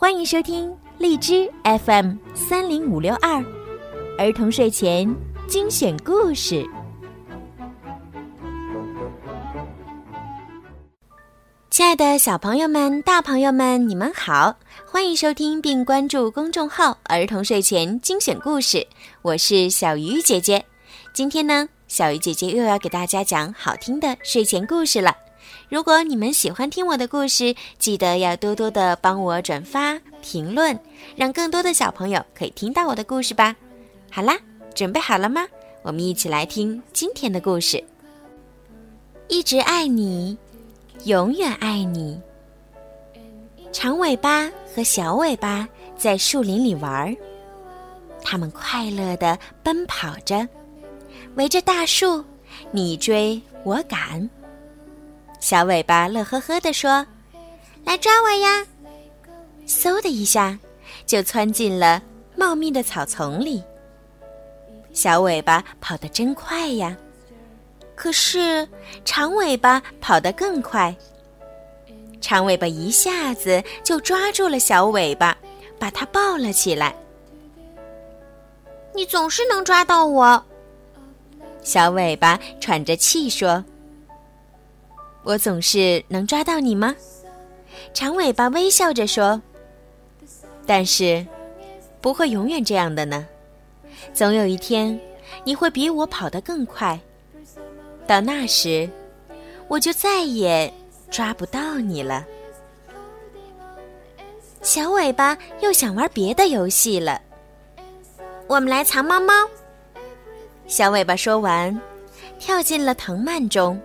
欢迎收听荔枝 FM 三零五六二儿童睡前精选故事。亲爱的小朋友们、大朋友们，你们好！欢迎收听并关注公众号“儿童睡前精选故事”，我是小鱼姐姐。今天呢，小鱼姐姐又要给大家讲好听的睡前故事了。如果你们喜欢听我的故事，记得要多多的帮我转发、评论，让更多的小朋友可以听到我的故事吧。好啦，准备好了吗？我们一起来听今天的故事。一直爱你，永远爱你。长尾巴和小尾巴在树林里玩儿，它们快乐地奔跑着，围着大树，你追我赶。小尾巴乐呵呵地说：“来抓我呀！”嗖的一下，就窜进了茂密的草丛里。小尾巴跑得真快呀，可是长尾巴跑得更快。长尾巴一下子就抓住了小尾巴，把它抱了起来。你总是能抓到我，小尾巴喘着气说。我总是能抓到你吗？长尾巴微笑着说：“但是，不会永远这样的呢。总有一天，你会比我跑得更快。到那时，我就再也抓不到你了。”小尾巴又想玩别的游戏了。我们来藏猫猫。小尾巴说完，跳进了藤蔓中。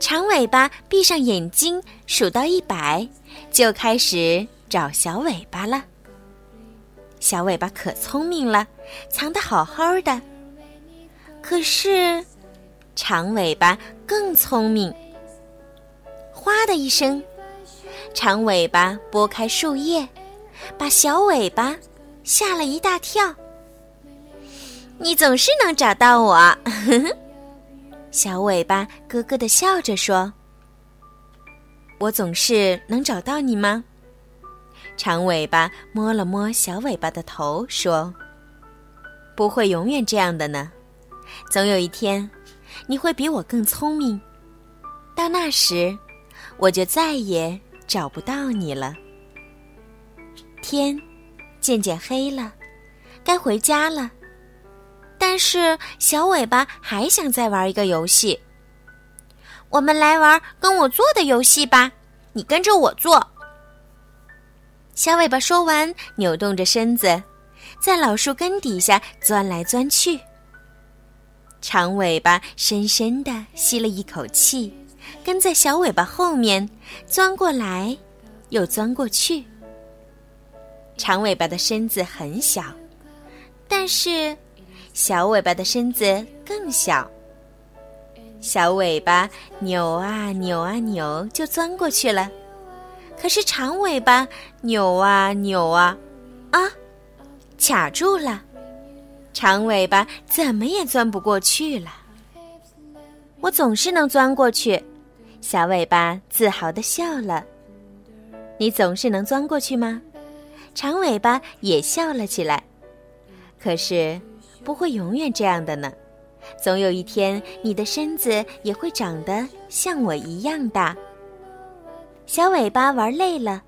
长尾巴闭上眼睛，数到一百，就开始找小尾巴了。小尾巴可聪明了，藏得好好的。可是，长尾巴更聪明。哗的一声，长尾巴拨开树叶，把小尾巴吓了一大跳。你总是能找到我。呵呵小尾巴咯咯的笑着说：“我总是能找到你吗？”长尾巴摸了摸小尾巴的头，说：“不会永远这样的呢。总有一天，你会比我更聪明。到那时，我就再也找不到你了。”天渐渐黑了，该回家了。但是小尾巴还想再玩一个游戏。我们来玩跟我做的游戏吧，你跟着我做。小尾巴说完，扭动着身子，在老树根底下钻来钻去。长尾巴深深的吸了一口气，跟在小尾巴后面钻过来，又钻过去。长尾巴的身子很小，但是。小尾巴的身子更小，小尾巴扭啊扭啊扭，就钻过去了。可是长尾巴扭啊扭啊，啊，卡住了，长尾巴怎么也钻不过去了。我总是能钻过去，小尾巴自豪地笑了。你总是能钻过去吗？长尾巴也笑了起来。可是。不会永远这样的呢，总有一天你的身子也会长得像我一样大。小尾巴玩累了，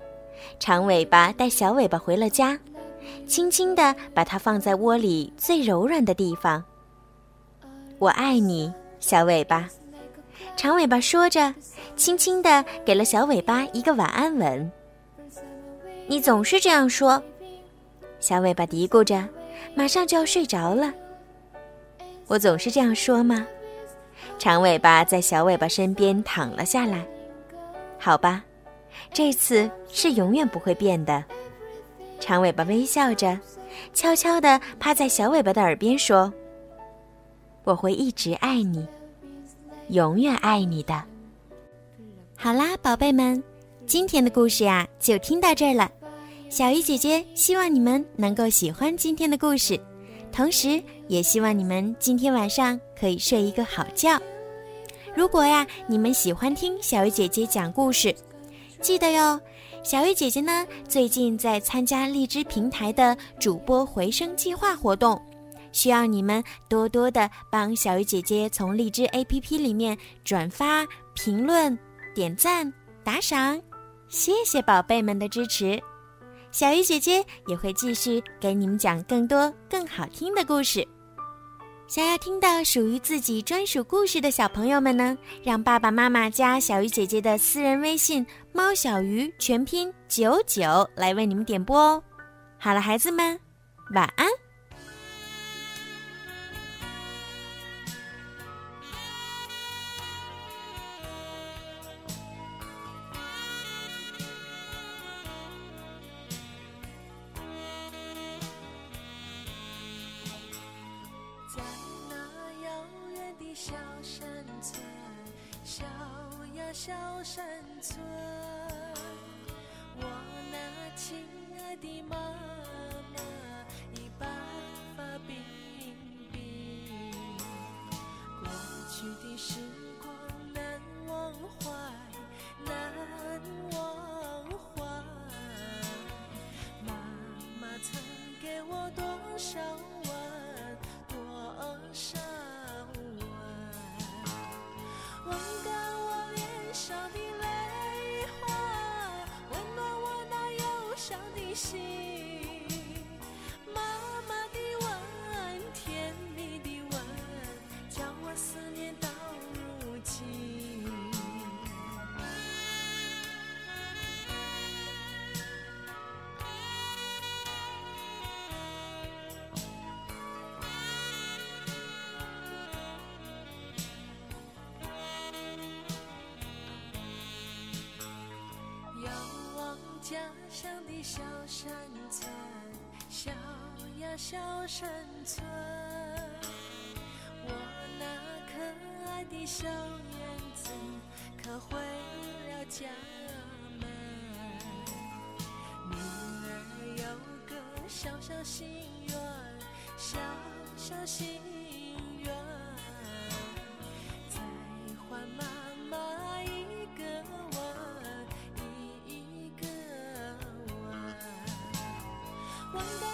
长尾巴带小尾巴回了家，轻轻地把它放在窝里最柔软的地方。我爱你，小尾巴。长尾巴说着，轻轻地给了小尾巴一个晚安吻。你总是这样说，小尾巴嘀咕着。马上就要睡着了，我总是这样说吗？长尾巴在小尾巴身边躺了下来。好吧，这次是永远不会变的。长尾巴微笑着，悄悄地趴在小尾巴的耳边说：“我会一直爱你，永远爱你的。”好啦，宝贝们，今天的故事呀，就听到这儿了。小鱼姐姐希望你们能够喜欢今天的故事，同时也希望你们今天晚上可以睡一个好觉。如果呀，你们喜欢听小鱼姐姐讲故事，记得哟，小鱼姐姐呢，最近在参加荔枝平台的主播回声计划活动，需要你们多多的帮小鱼姐姐从荔枝 APP 里面转发、评论、点赞、打赏，谢谢宝贝们的支持。小鱼姐姐也会继续给你们讲更多更好听的故事。想要听到属于自己专属故事的小朋友们呢，让爸爸妈妈加小鱼姐姐的私人微信“猫小鱼”全拼九九来为你们点播哦。好了，孩子们，晚安。小山村，我那亲爱的妈妈已白发鬓鬓。过去的时心。家乡的小山村，小呀小山村，我那可爱的小燕子可回了家门。女儿有个小小心愿，小小心愿，望干